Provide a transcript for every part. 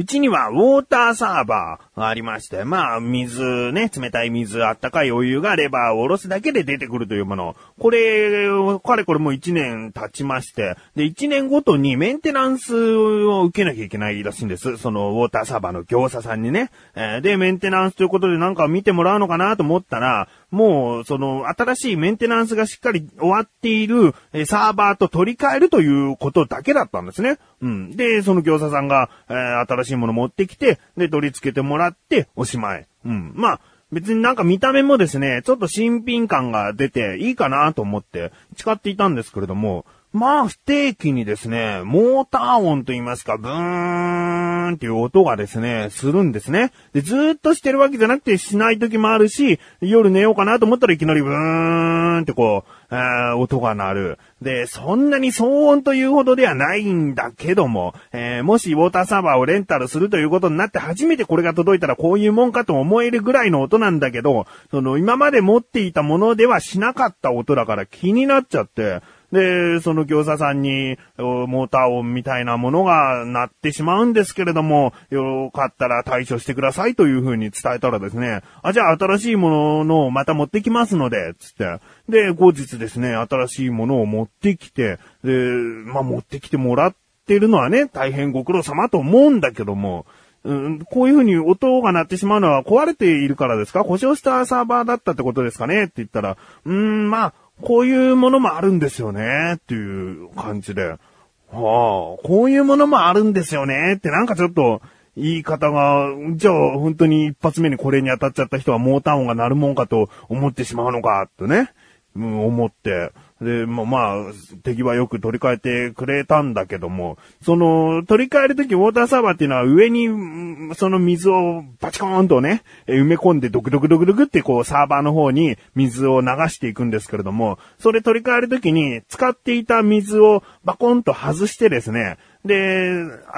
うちにはウォーターサーバーがありまして、まあ、水ね、冷たい水、あったかいお湯がレバーを下ろすだけで出てくるというもの。これ、かれこれもう1年経ちまして、で、1年ごとにメンテナンスを受けなきゃいけないらしいんです。そのウォーターサーバーの業者さんにね。え、で、メンテナンスということでなんか見てもらうのかなと思ったら、もう、その、新しいメンテナンスがしっかり終わっている、えサーバーと取り替えるということだけだったんですね。うん。で、その業者さんが、えー、新しいもの持ってきて、で、取り付けてもらって、おしまい。うん。まあ、別になんか見た目もですね、ちょっと新品感が出ていいかなと思って誓っていたんですけれども、まあ、不定期にですね、モーター音と言いますか、ブーンっていう音がですね、するんですね。で、ずっとしてるわけじゃなくてしない時もあるし、夜寝ようかなと思ったらいきなりブーンってこう、えー音が鳴る。で、そんなに騒音というほどではないんだけども、えー、もしウォーターサーバーをレンタルするということになって初めてこれが届いたらこういうもんかと思えるぐらいの音なんだけど、その今まで持っていたものではしなかった音だから気になっちゃって、で、その業者さんに、モーター音みたいなものが鳴ってしまうんですけれども、よかったら対処してくださいという風に伝えたらですね、あ、じゃあ新しいものをまた持ってきますので、つって。で、後日ですね、新しいものを持ってきて、で、まあ、持ってきてもらってるのはね、大変ご苦労様と思うんだけども、うん、こういう風に音が鳴ってしまうのは壊れているからですか？故障したサーバーだったってことですかね？って言ったら、うーん、まあ、こういうものもあるんですよね、っていう感じで。はあ、こういうものもあるんですよね、ってなんかちょっと、言い方が、じゃあ本当に一発目にこれに当たっちゃった人はモーター音が鳴るもんかと思ってしまうのか、とね、うん、思って。で、まあ、まあ、敵はよく取り替えてくれたんだけども、その、取り替えるときウォーターサーバーっていうのは上に、その水をバチコーンとね、埋め込んでドクドクドクドクってこうサーバーの方に水を流していくんですけれども、それ取り替えるときに使っていた水をバコンと外してですね、で、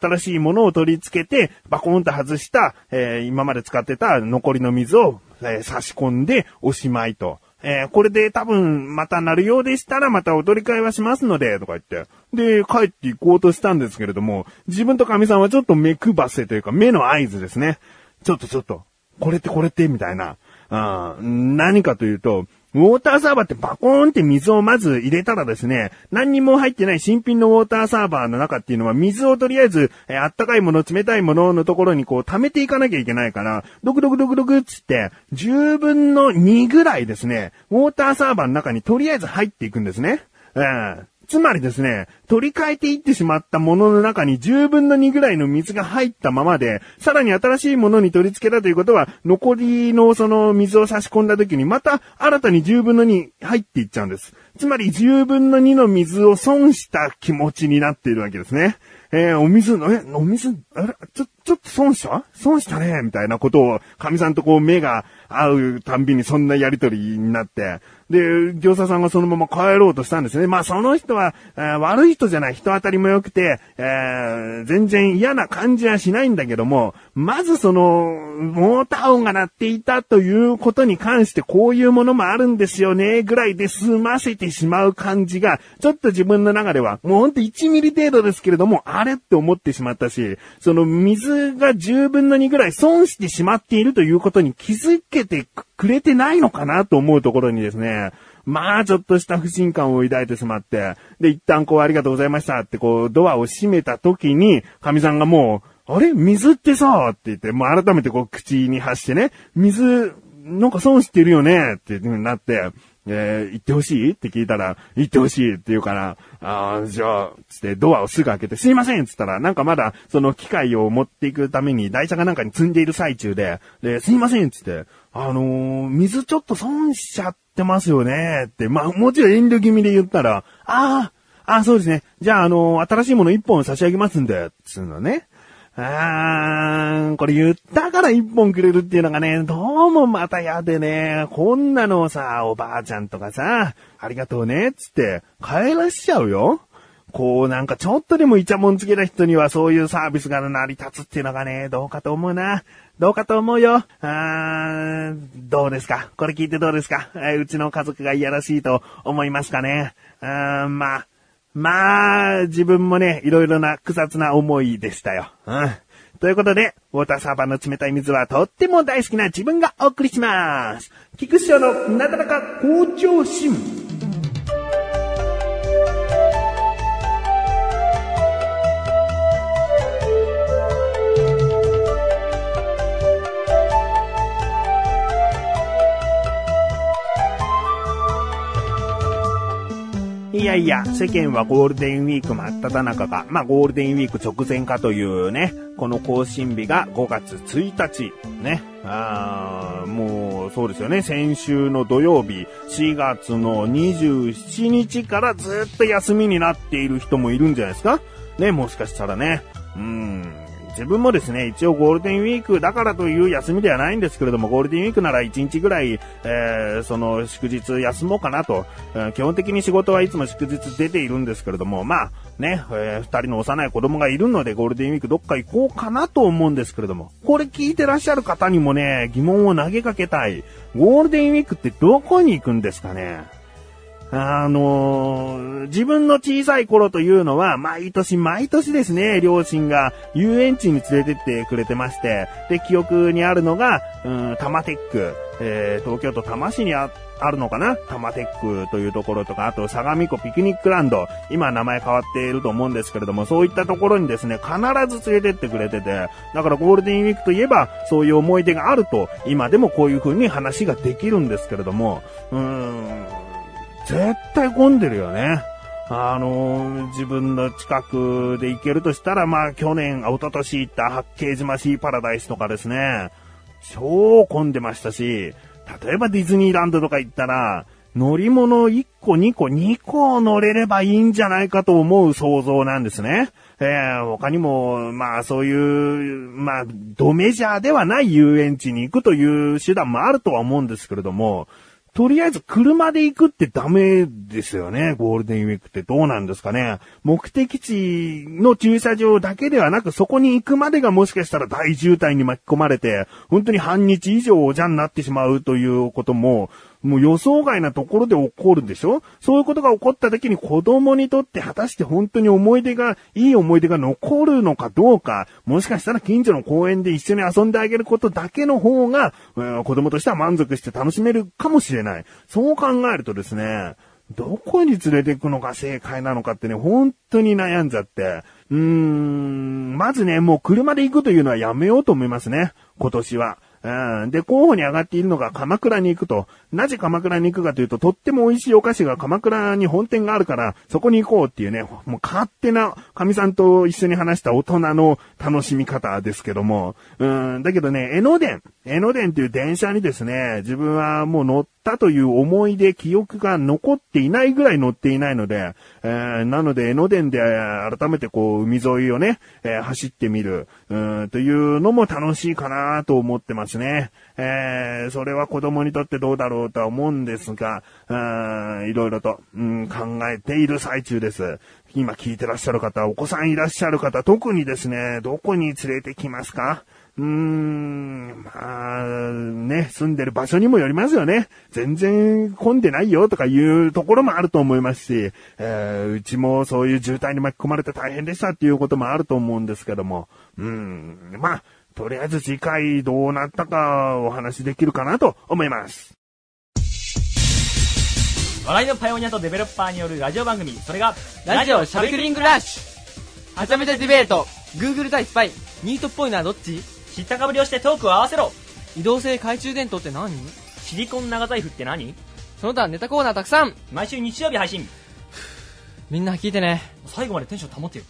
新しいものを取り付けて、バコンと外した、えー、今まで使ってた残りの水を、えー、差し込んでおしまいと。えー、これで多分また鳴るようでしたらまたお取り替えはしますので、とか言って。で、帰って行こうとしたんですけれども、自分と神さんはちょっと目くばせというか目の合図ですね。ちょっとちょっと、これってこれってみたいな。あ何かというと、ウォーターサーバーってバコーンって水をまず入れたらですね、何にも入ってない新品のウォーターサーバーの中っていうのは水をとりあえず、えー、あったかいもの、冷たいもののところにこう溜めていかなきゃいけないから、ドクドクドクドクっつって、10分の2ぐらいですね、ウォーターサーバーの中にとりあえず入っていくんですね。うん。つまりですね、取り替えていってしまったものの中に10分の2ぐらいの水が入ったままで、さらに新しいものに取り付けたということは、残りのその水を差し込んだ時にまた新たに10分の2入っていっちゃうんです。つまり10分の2の水を損した気持ちになっているわけですね。えー、お水、え、お水、あれ？ちょっ、ちょっと損した？損したねみたいなことを、神さんとこう目が合うたんびにそんなやりとりになって、で、業者さんがそのまま帰ろうとしたんですね。まあその人は、えー、悪い人じゃない、人当たりも良くて、えー、全然嫌な感じはしないんだけども、まずその、モーター音が鳴っていたということに関してこういうものもあるんですよね、ぐらいで済ませてしまう感じが、ちょっと自分の中では、もうほんと1ミリ程度ですけれども、あれって思ってしまったし、その水が10分の2ぐらい損してしまっているということに気づけてくれてないのかなと思うところにですね、まあちょっとした不信感を抱いてしまって、で、一旦こうありがとうございましたってこうドアを閉めた時に、神さんがもう、あれ水ってさって言って、もう改めてこう口に発してね、水、なんか損してるよねっていう風になって、えー、行ってほしい？って聞いたら、行ってほしいって言うから、ああ、じゃあ、つってドアをすぐ開けて、すいませんっつったら、なんかまだ、その機械を持っていくために台車がなんかに積んでいる最中で、で、すいませんっつって、あのー、水ちょっと損しちゃってますよねって、まあ、もちろん遠慮気味で言ったら、ああ、ああ、そうですね。じゃあ、あのー、新しいもの一本差し上げますんで、つうのね。あー、これ言ったから一本くれるっていうのがね、どうもまた嫌でね、こんなのさ、おばあちゃんとかさ、ありがとうね、つって帰らしちゃうよ。こうなんかちょっとでもイチャモンつけた人にはそういうサービスが成り立つっていうのがね、どうかと思うな。どうかと思うよ。あーどうですか？これ聞いてどうですか？うちの家族がいやらしいと思いますかね？あまあ、まあ、自分もね、いろいろな複雑な思いでしたよ。うん。ということで、ウォーターサーバーの冷たい水はとっても大好きな自分がお送りします。菊師匠のなだらか好調心。いやいや、世間はゴールデンウィーク真っ只中か、まあゴールデンウィーク直前かというね、この更新日が5月1日、ね。あーもう、そうですよね。先週の土曜日、4月の27日からずっと休みになっている人もいるんじゃないですか？ね、もしかしたらね。うん。自分もですね、一応ゴールデンウィークだからという休みではないんですけれども、ゴールデンウィークなら1日ぐらい、えー、その祝日休もうかなと、えー、基本的に仕事はいつも祝日出ているんですけれども、まあ、ね、えー、二人の幼い子供がいるのでゴールデンウィークどっか行こうかなと思うんですけれども、これ聞いてらっしゃる方にもね、疑問を投げかけたい。ゴールデンウィークってどこに行くんですかね？あのー、自分の小さい頃というのは、毎年毎年ですね、両親が遊園地に連れてってくれてまして、で、記憶にあるのが、うん、タマテック、えー、東京都多摩市にああるのかな？タマテックというところとか、あと相模湖ピクニックランド、今名前変わっていると思うんですけれども、そういったところにですね、必ず連れてってくれてて、だからゴールデンウィークといえば、そういう思い出があると、今でもこういう風に話ができるんですけれども、うーん、絶対混んでるよね。あの、自分の近くで行けるとしたら、まあ去年、一昨年行った八景島シーパラダイスとかですね、超混んでましたし、例えばディズニーランドとか行ったら、乗り物1個2個2個乗れればいいんじゃないかと思う想像なんですね。えー、他にも、まあそういう、まあ、ドメジャーではない遊園地に行くという手段もあるとは思うんですけれども、とりあえず車で行くってダメですよね。ゴールデンウィークってどうなんですかね。目的地の駐車場だけではなく、そこに行くまでがもしかしたら大渋滞に巻き込まれて、本当に半日以上おじゃんなってしまうということも、もう予想外なところで起こるでしょ？そういうことが起こった時に子供にとって果たして本当に思い出が、いい思い出が残るのかどうか、もしかしたら近所の公園で一緒に遊んであげることだけの方が、子供としては満足して楽しめるかもしれない。そう考えるとですね、どこに連れて行くのが正解なのかってね、本当に悩んじゃって、うーん、まずね、もう車で行くというのはやめようと思いますね、今年は。うん。で、候補に上がっているのが鎌倉に行くと。なぜ鎌倉に行くかというと、とっても美味しいお菓子が鎌倉に本店があるから、そこに行こうっていうね、もう勝手な神さんと一緒に話した大人の楽しみ方ですけども。うん。だけどね、江ノ電。江ノ電っていう電車にですね、自分はもう乗ってたという思い出、記憶が残っていないぐらい乗っていないので、えー、なので江ノ電で改めてこう海沿いをね、えー、走ってみる、うんというのも楽しいかなと思ってますね。えー、それは子供にとってどうだろうとは思うんですが、いろいろと、うん、考えている最中です。今聞いてらっしゃる方、お子さんいらっしゃる方、特にですね、どこに連れてきますか？うーん、まあ、ね、住んでる場所にもよりますよね。全然混んでないよとかいうところもあると思いますし、えー、うちもそういう渋滞に巻き込まれて大変でしたっていうこともあると思うんですけども、うん、まあ、とりあえず次回どうなったかお話できるかなと思います。笑いのパイオニアとデベロッパーによるラジオ番組、それが、ラジオしゃべくりングラッシュはちゃめちゃディベート。Google 対スパイニートっぽいのはどっち？知ったかぶりをしてトークを合わせろ。移動性懐中電灯って何？シリコン長財布って何？その他ネタコーナーたくさん。毎週日曜日配信。みんな聞いてね。最後までテンション保ってよ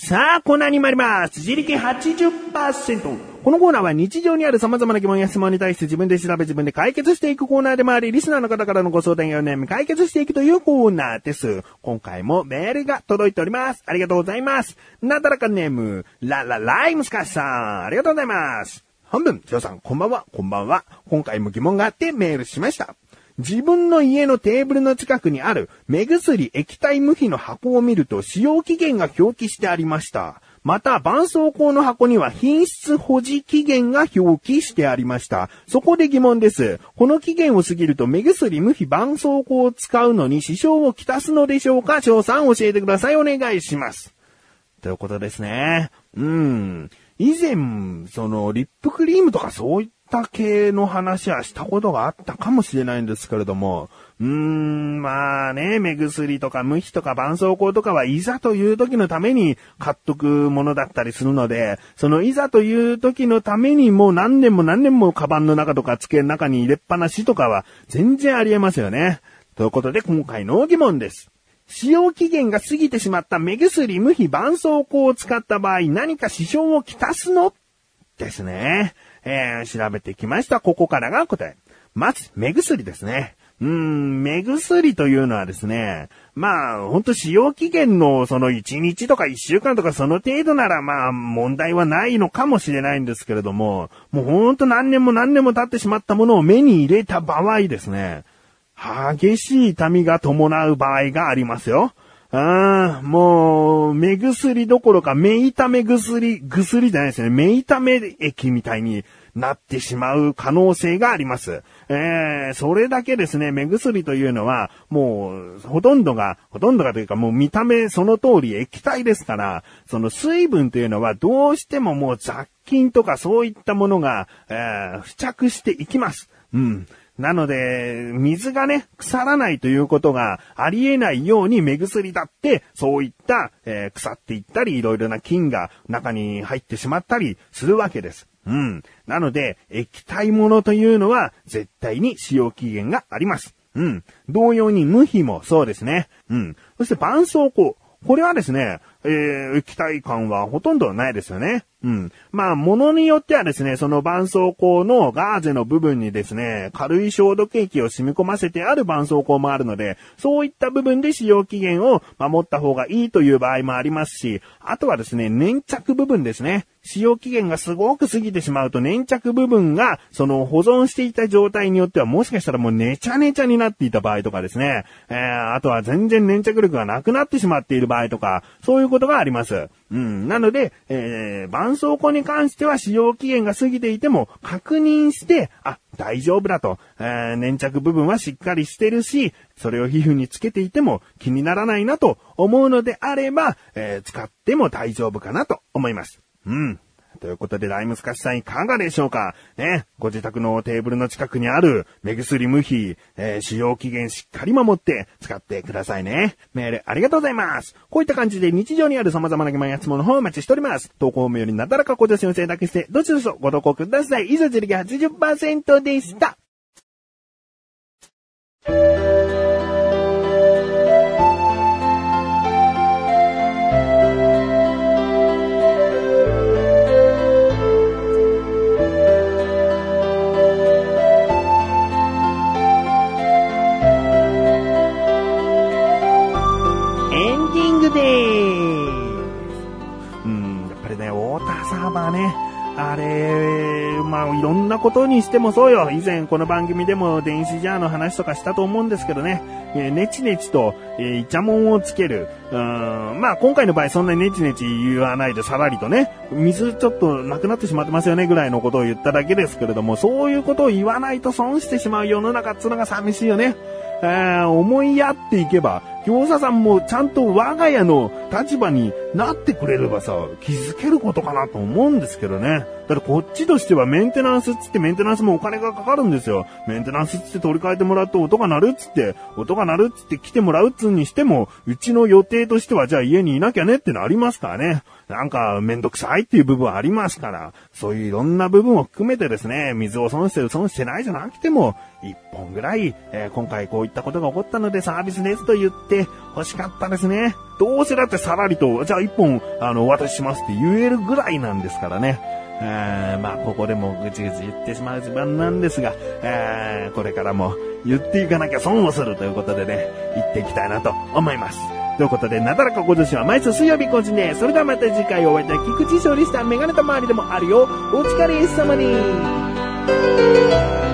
さあ、コーナーに参ります。自力80%。このコーナーは日常にある様々な疑問や質問に対して自分で調べ自分で解決していくコーナーでもあり、リスナーの方からのご相談やお悩み解決していくというコーナーです。今回もメールが届いております。ありがとうございます。なだらかネーム、ララライムスカッさん。ありがとうございます。本文、ジョーさん、こんばんは、こんばんは。今回も疑問があってメールしました。自分の家のテーブルの近くにある目薬液体無比の箱を見ると使用期限が表記してありました。また、絆創膏の箱には品質保持期限が表記してありました。そこで疑問です。この期限を過ぎると目薬無比絆創膏を使うのに支障をきたすのでしょうか？翔さん教えてください。お願いします。ということですね。うん。以前、その、リップクリームとかそういった系の話はしたことがあったかもしれないんですけれども、うーん、まあね、目薬とか無比とか絆創膏とかはいざという時のために買っとくものだったりするので、そのいざという時のためにもう何年も何年もカバンの中とか机の中に入れっぱなしとかは全然ありえますよね。ということで今回の疑問です。使用期限が過ぎてしまった目薬、無比、絆創膏を使った場合何か支障をきたすの？ですね。えー、調べてきました。ここからが答え。まず、目薬ですね。うーん、目薬というのはですね、まあ、ほんと使用期限のその1日とか1週間とかその程度ならまあ問題はないのかもしれないんですけれども、もうほんと何年も何年も経ってしまったものを目に入れた場合ですね、激しい痛みが伴う場合がありますよ。ああ、もう、目薬どころか、目痛め薬、薬じゃないですね。目痛め液みたいになってしまう可能性があります。えー、それだけですね、目薬というのは、もう、ほとんどが、ほとんどがというか、もう見た目その通り液体ですから、その水分というのはどうしてももう雑菌とかそういったものが、えー、付着していきます。うん。なので、水がね、腐らないということがありえないように目薬だって、そういった、えー腐っていったり、いろいろな菌が中に入ってしまったりするわけです。うん。なので、液体ものというのは、絶対に使用期限があります。うん。同様に無比もそうですね。うん。そして絆創膏。これはですね、えー、液体感はほとんどないですよね。うん。まあ、ものによってはですね、その絆創膏のガーゼの部分にですね、軽い消毒液を染み込ませてある絆創膏もあるので、そういった部分で使用期限を守った方がいいという場合もありますし、あとはですね、粘着部分ですね。使用期限がすごく過ぎてしまうと粘着部分が、その保存していた状態によってはもしかしたらもうネチャネチャになっていた場合とかですね、えー、あとは全然粘着力がなくなってしまっている場合とか、そういうことことがあります。うん。なので、えー、絆創膏に関しては使用期限が過ぎていても確認して、あ、大丈夫だと、えー粘着部分はしっかりしてるし、それを皮膚につけていても気にならないなと思うのであれば、えー使っても大丈夫かなと思います。うん。ということで、ライムスカシさんいかがでしょうか？ね。ご自宅のテーブルの近くにある目薬無比、えー使用期限しっかり守って使ってくださいね。メールありがとうございます。こういった感じで日常にある様々な疑問や質問の方をお待ちしております。投稿名よりなだらかご助身を選択して、どちらぞご投稿ください。以上、自力80%でした。にしてもそうよ。以前この番組でも電子ジャーの話とかしたと思うんですけどね。えーネチネチと、えーイチャモンをつける。うん、まあ今回の場合そんなにネチネチ言わないでさらりとね、水ちょっとなくなってしまってますよねぐらいのことを言っただけですけれども、そういうことを言わないと損してしまう世の中っつうのが寂しいよね。えー思いやっていけば、餃子さんもちゃんと我が家の立場になってくれればさ、気づけることかなと思うんですけどね。だってこっちとしてはメンテナンスっつってメンテナンスもお金がかかるんですよ。メンテナンスっつって取り替えてもらうと音が鳴るっつって、音が鳴るっつって来てもらうっつうにしても、うちの予定としてはじゃあ家にいなきゃねってのありますからね。なんかめんどくさいっていう部分ありますから、そういういろんな部分を含めてですね、水を損してる損してないじゃなくても、一本ぐらい、えー今回こういったことが起こったのでサービスですと言ってて欲しかったですね。どうせだってさらりと、じゃあ一本、あの、お渡ししますって言えるぐらいなんですからね。えまあ、ここでもぐちぐち言ってしまう自慢なんですが、えーこれからも言っていかなきゃ損をするということでね、言っていきたいなと思います。ということで、なだらかご女子は毎週水曜日更新で、それではまた次回お会いいたい菊池勝利したメガネと周りでもあるよ。お疲れ様に。